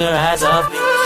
her eyes off me.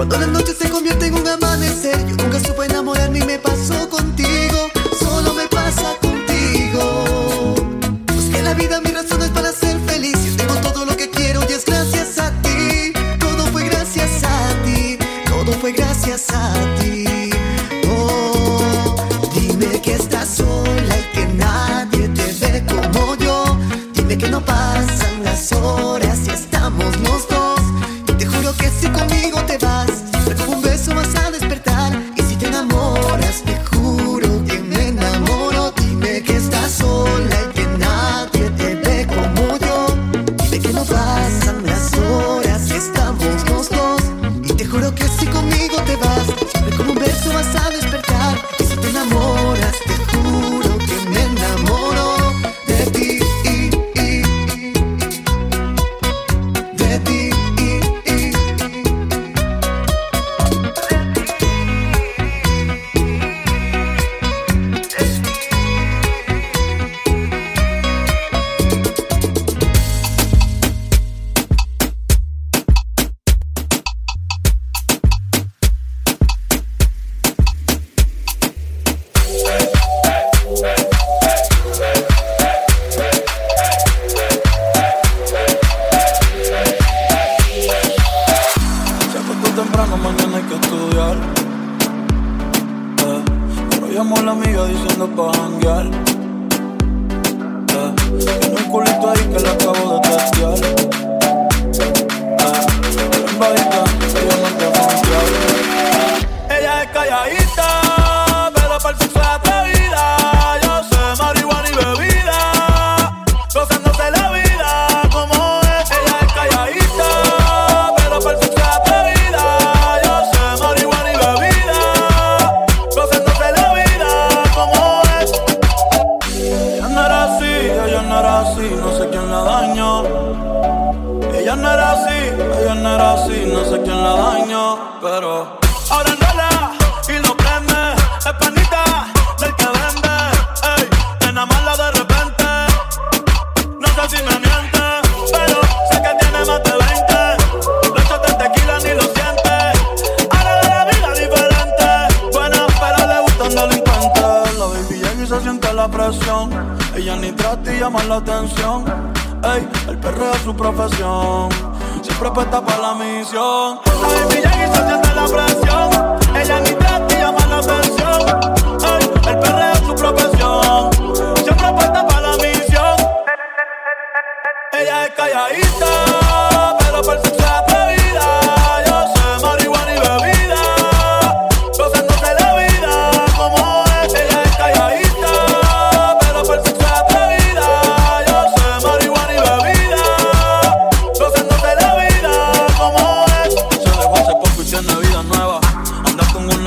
Cuando la noche se convierte en un amanecer, yo nunca supe enamorarme y me pasó con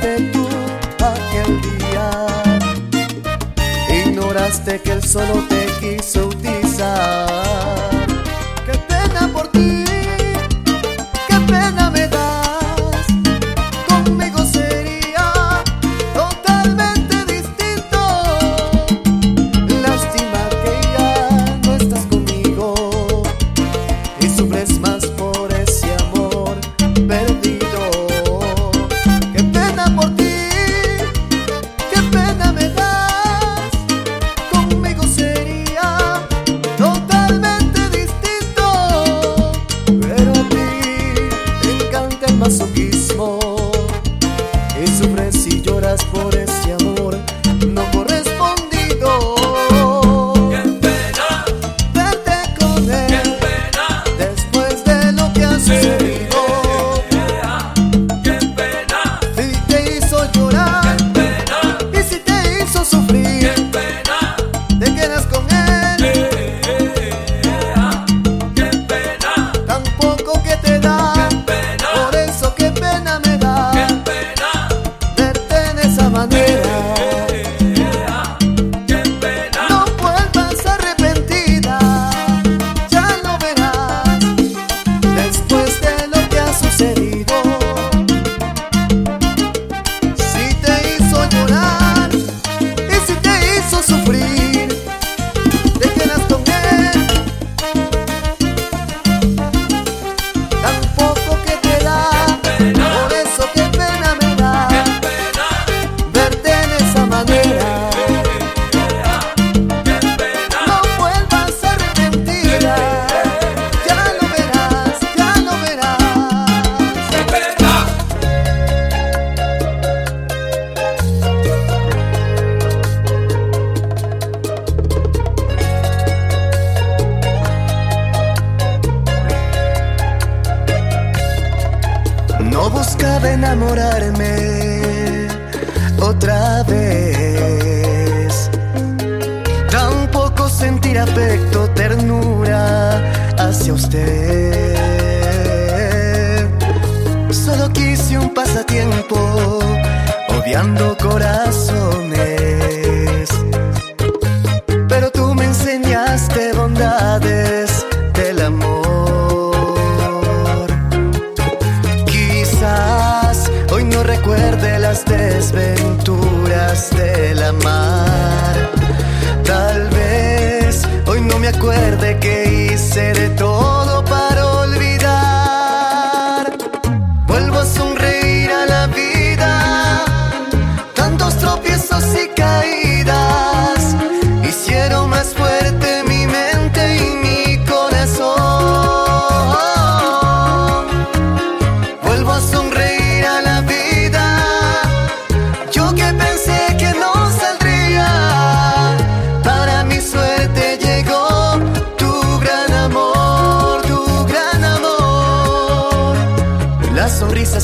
fuiste tú aquel día. Ignoraste que él solo te quiso utilizar.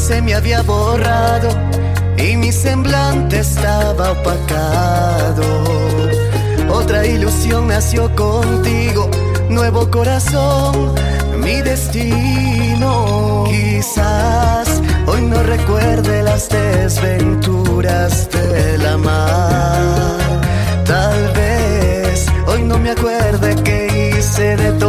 se me había borrado y mi semblante estaba opacado. Otra ilusión nació contigo, nuevo corazón, mi destino. Quizás hoy no recuerde las desventuras de la mar. Tal vez hoy no me acuerde que hice de todo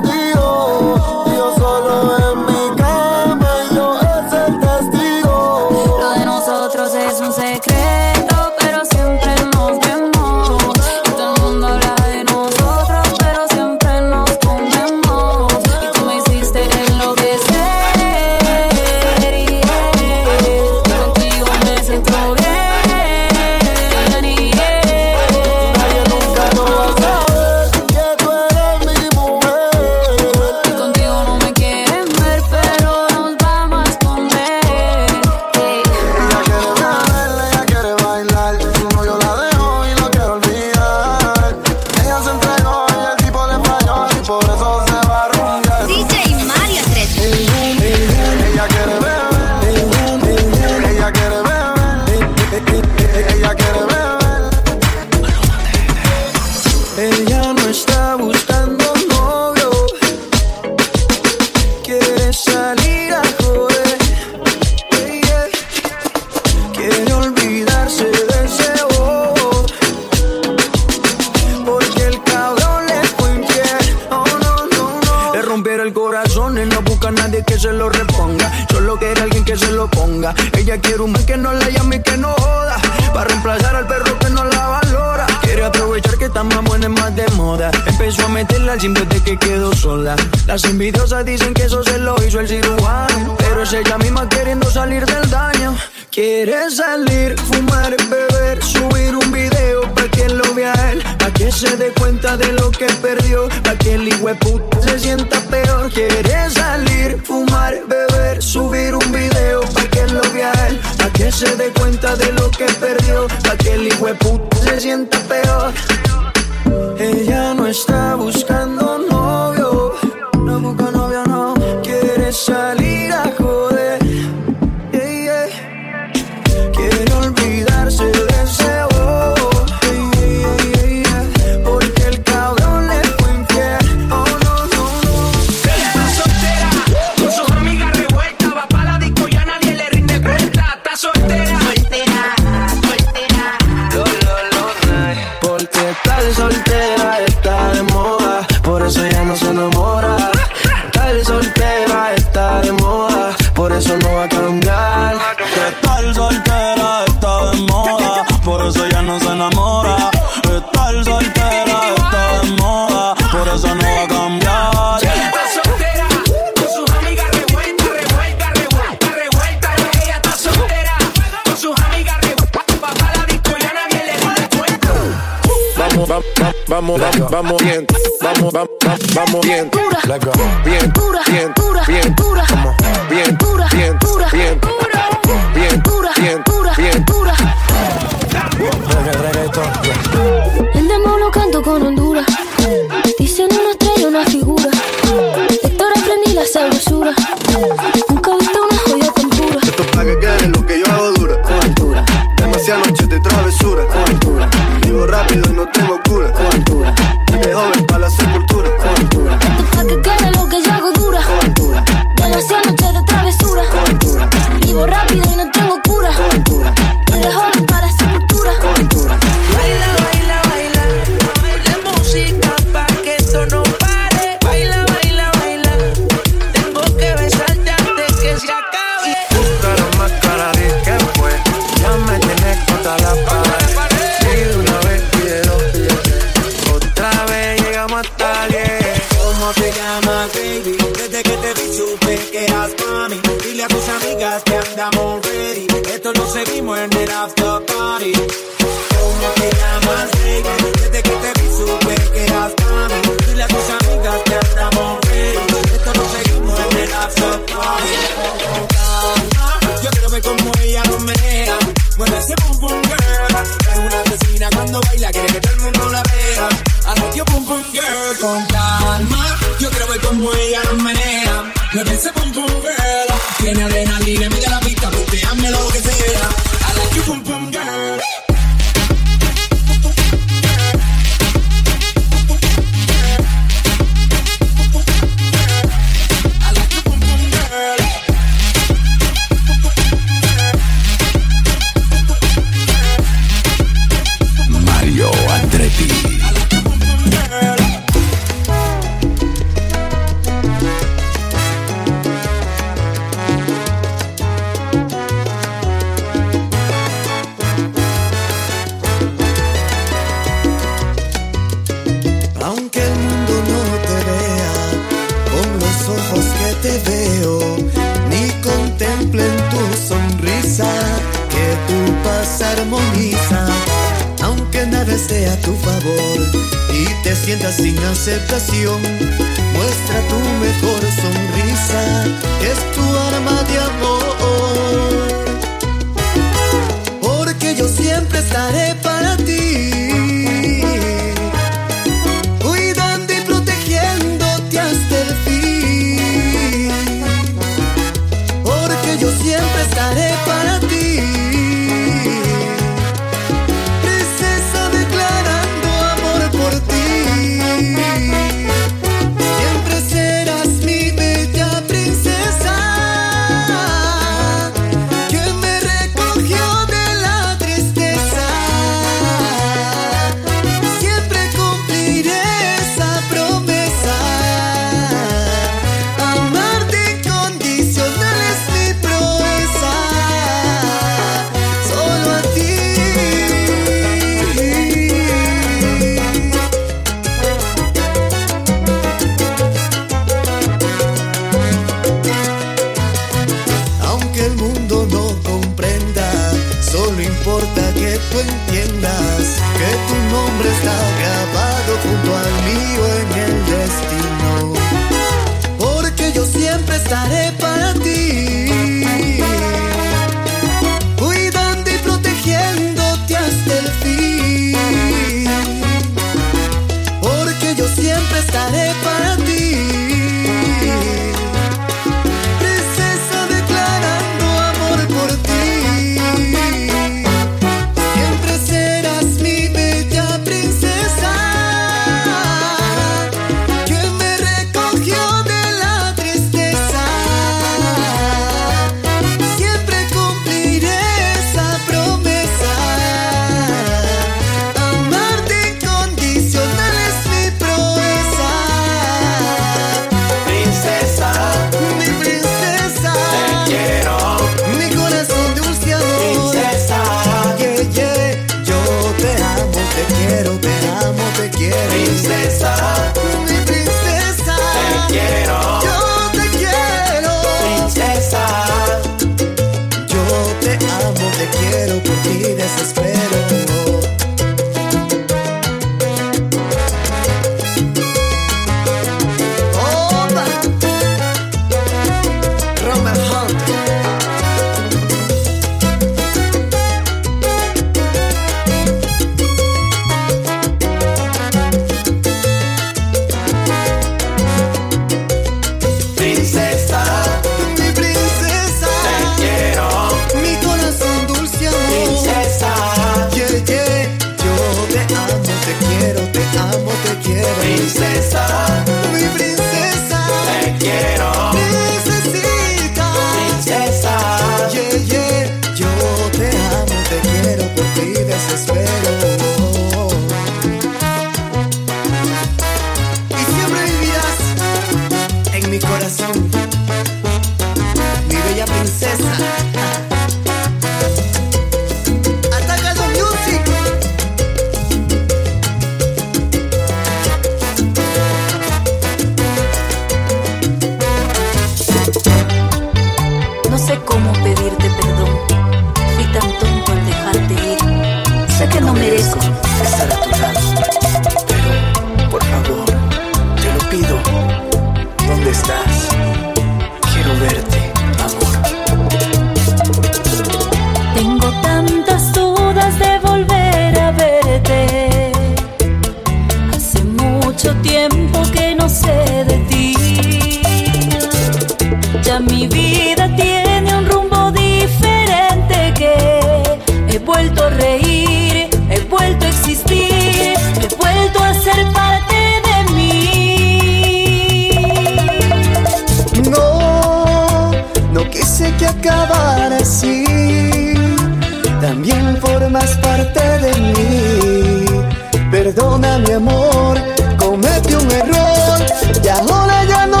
Perdona mi amor, cometí un error. Y ahora ya no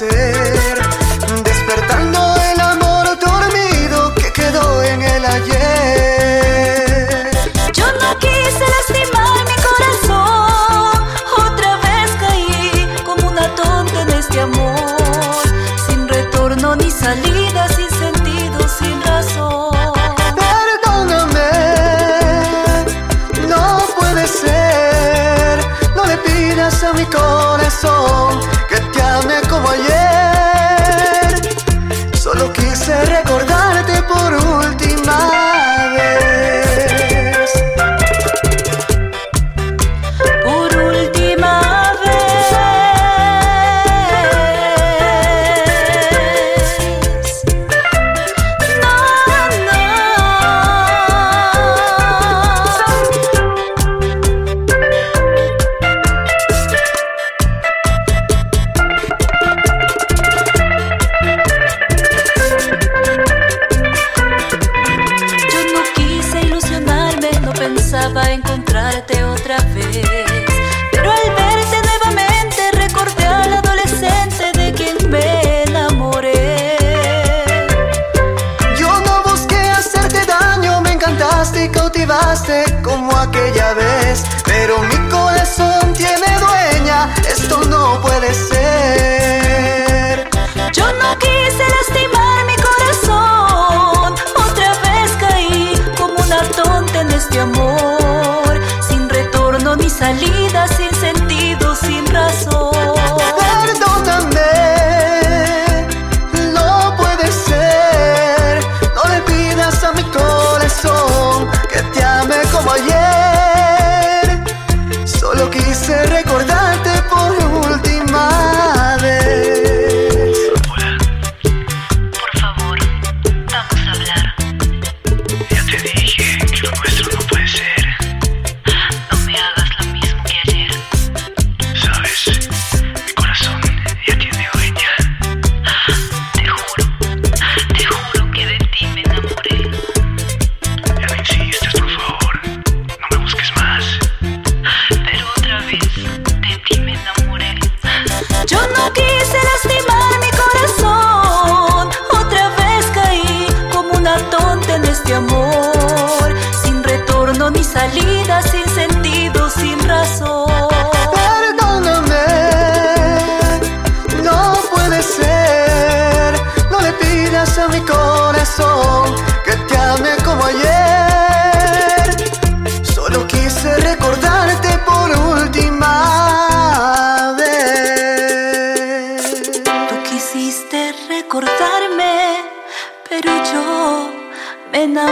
Forma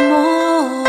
me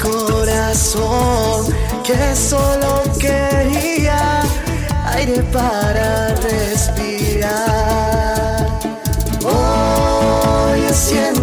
corazón que solo quería aire para respirar. Hoy siento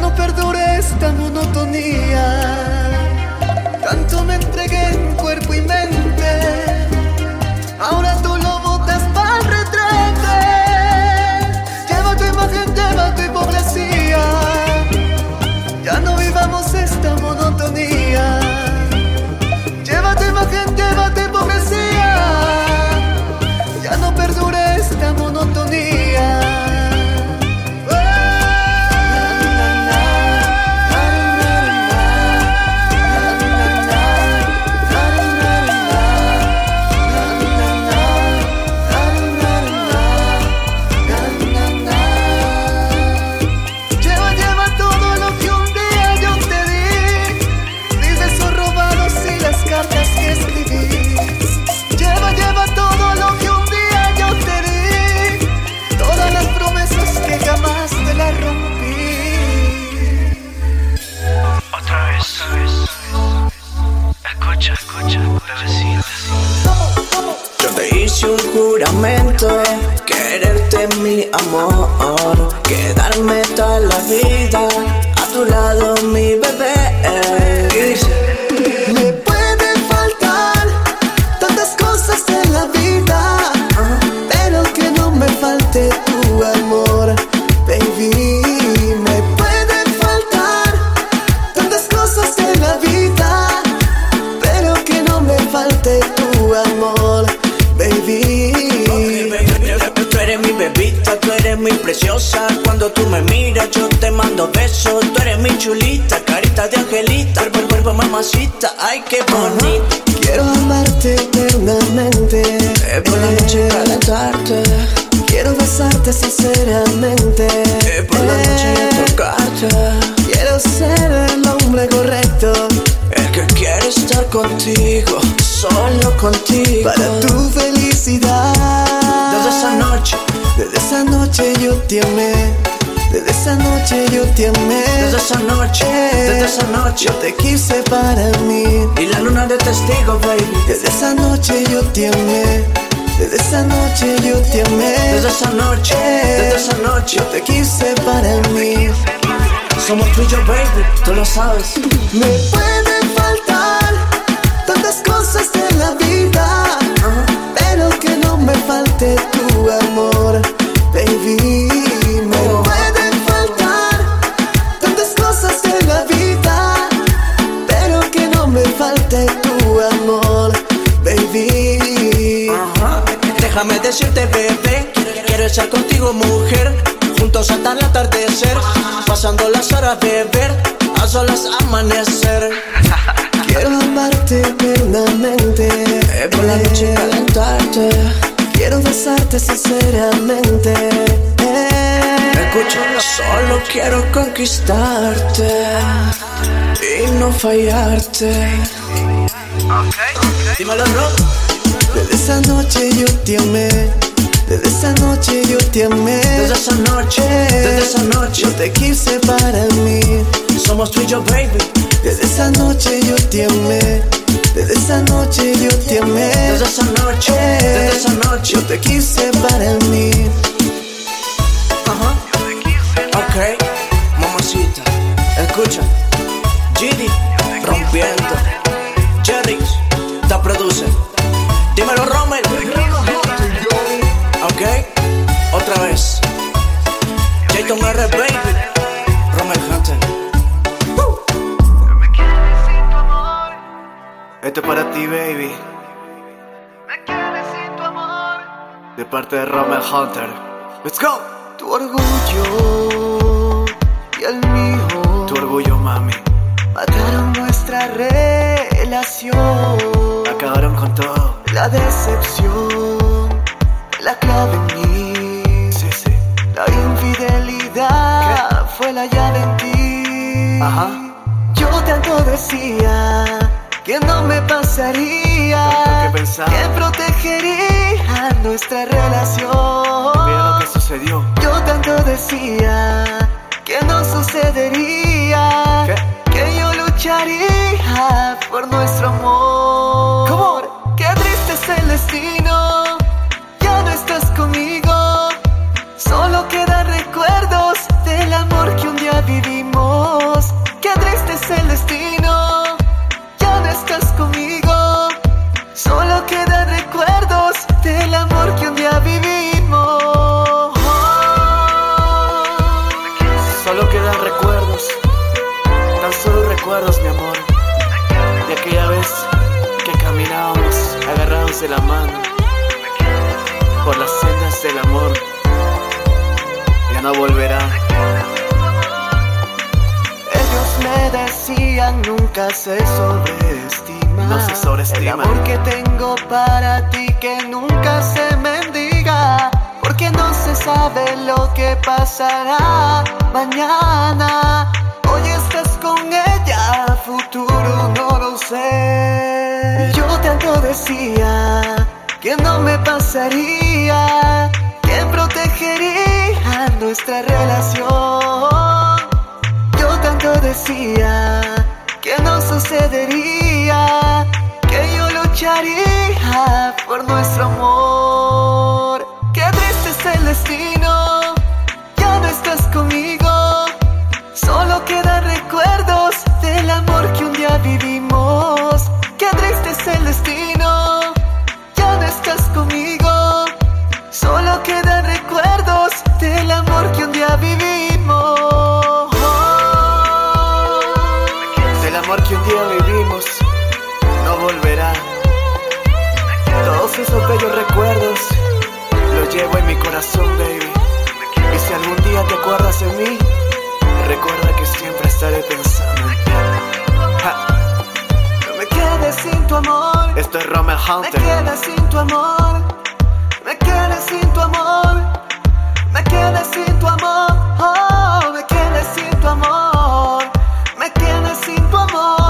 no perdure esta monotonía. Tanto me entregué en cuerpo y mente. Ahora ay qué bonita. Quiero amarte eternamente. Eh, por la noche calentarte. Quiero besarte sinceramente. Eh, por la noche tocarte. Quiero ser el hombre correcto. El que quiere estar contigo, solo contigo. Para tu felicidad. Desde esa noche, desde esa noche yo te amé. Desde esa noche yo te amé. Desde esa noche, desde esa noche. Yo te quise para mí. Y la luna de testigo, baby. Desde esa noche yo te amé. Desde esa noche yo te amé. Desde esa noche, desde esa noche. Yo te quise para mí. Somos tú y yo, baby, tú lo sabes. Me conquistarte y no fallarte. Dímelo, Rob. Desde esa noche yo te amé. Desde esa noche yo te amé. Desde esa noche, desde esa noche. Yo te quise para mí. Somos tú y yo, baby. Desde esa noche yo te amé. Desde esa noche yo te amé. Desde esa noche, desde esa noche. Yo te quise para mí. Ajá. Ok, mamacita. Escucha. Gidi, rompiendo. Jerry, te produce. Dímelo, Rommel. Ok, otra vez. Jayton R. Baby. Rommel Hunter. Esto es para ti, baby. De parte de Rommel Hunter. Let's go. Tu orgullo y el mío Tu orgullo, mami. mataron nuestra relación. Acabaron con todo. La decepción, la clave en mí. Sí, sí. La infidelidad fue la llave en ti. Ajá. Yo tanto decía que no me pasaría. Que. Que protegería nuestra relación. Mira lo que sucedió. Yo tanto decía que no sucedería. Que yo lucharía por nuestro amor. ¿Cómo? Qué triste es el destino. Ya no estás conmigo. Solo quedan recuerdos del amor que un día vivimos. Qué triste es el destino. Ya no estás conmigo. Solo quedan recuerdos del amor que un día vivimos. Recuerdos, mi amor. De aquella vez que caminábamos agarrados de la mano. Por las sendas del amor. Ya no volverá. Ellos me decían nunca se sobreestima. No se sobreestima. El amor que tengo para ti que nunca se mendiga. Porque no se sabe lo que pasará mañana. Futuro no lo sé. Yo tanto decía que no me pasaría. Que protegería nuestra relación. Yo tanto decía que no sucedería, que yo lucharía por nuestro amor. Qué triste es el destino, que un día vivimos. Qué triste es el destino, ya no estás conmigo. Solo quedan recuerdos del amor que un día vivimos. Del amor que un día vivimos. No volverá. Todos esos bellos recuerdos los llevo en mi corazón, baby. Y si algún día te acuerdas de mí, recuerda que siempre estaré pensando en ti. No me quedes sin tu amor. Esto es Rommel Me Hunter. quedes sin tu amor. Me quedes sin tu amor. Me quedes sin tu amor. Oh, me quedes sin tu amor. Me quedes sin tu amor.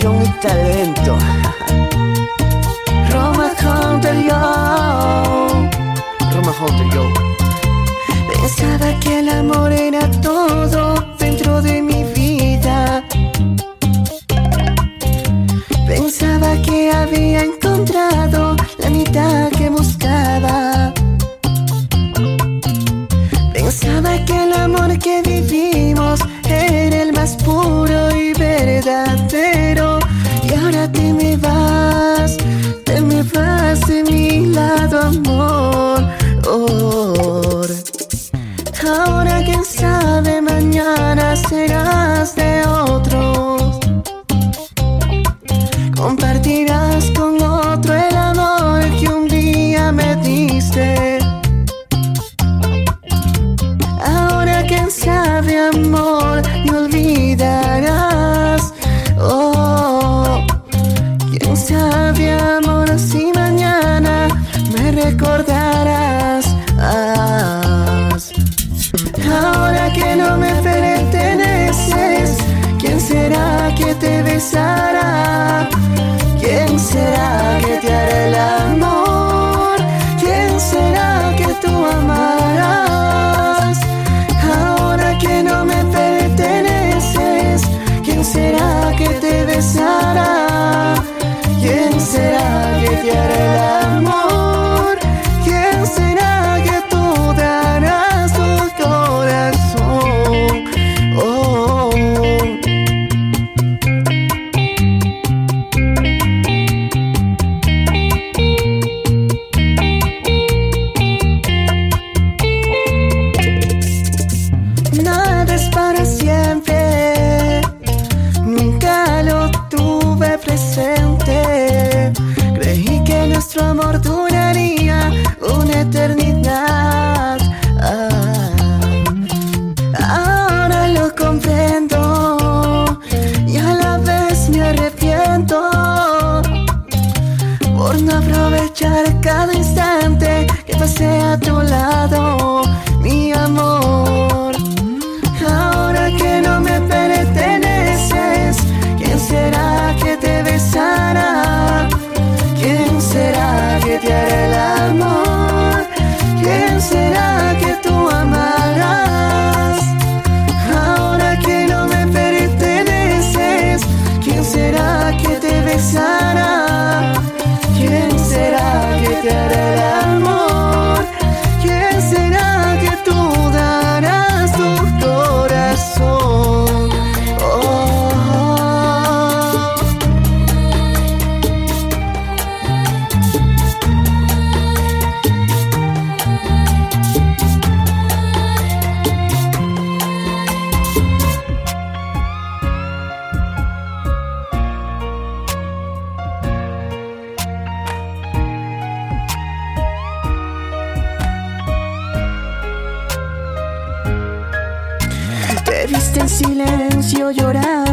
Revolución y talento. silencio llorar.